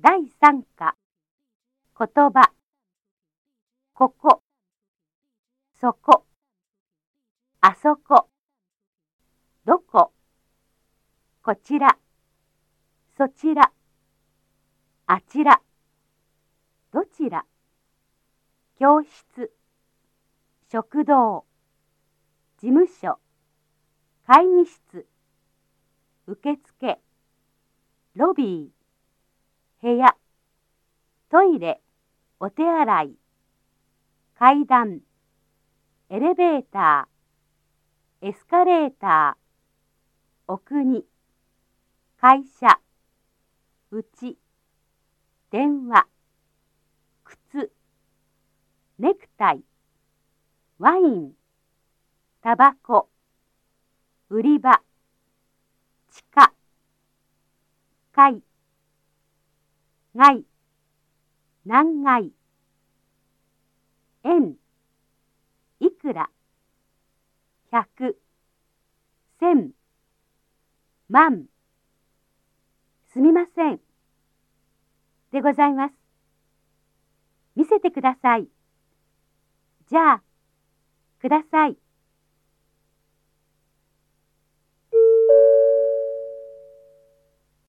第3課。言葉。ここ。そこ。あそこ。どこ。こちら。そちら。あちら。どちら。教室。食堂。事務所。会議室。受付。ロビー。部屋。トイレ。お手洗い。階段。エレベーター。エスカレーター。お国会社。うち。電話。靴。ネクタイ。ワイン。タバコ。売り場。地下。階。外何階円。いくら。百。千。万。すみません。でございます。見せてください。じゃあください。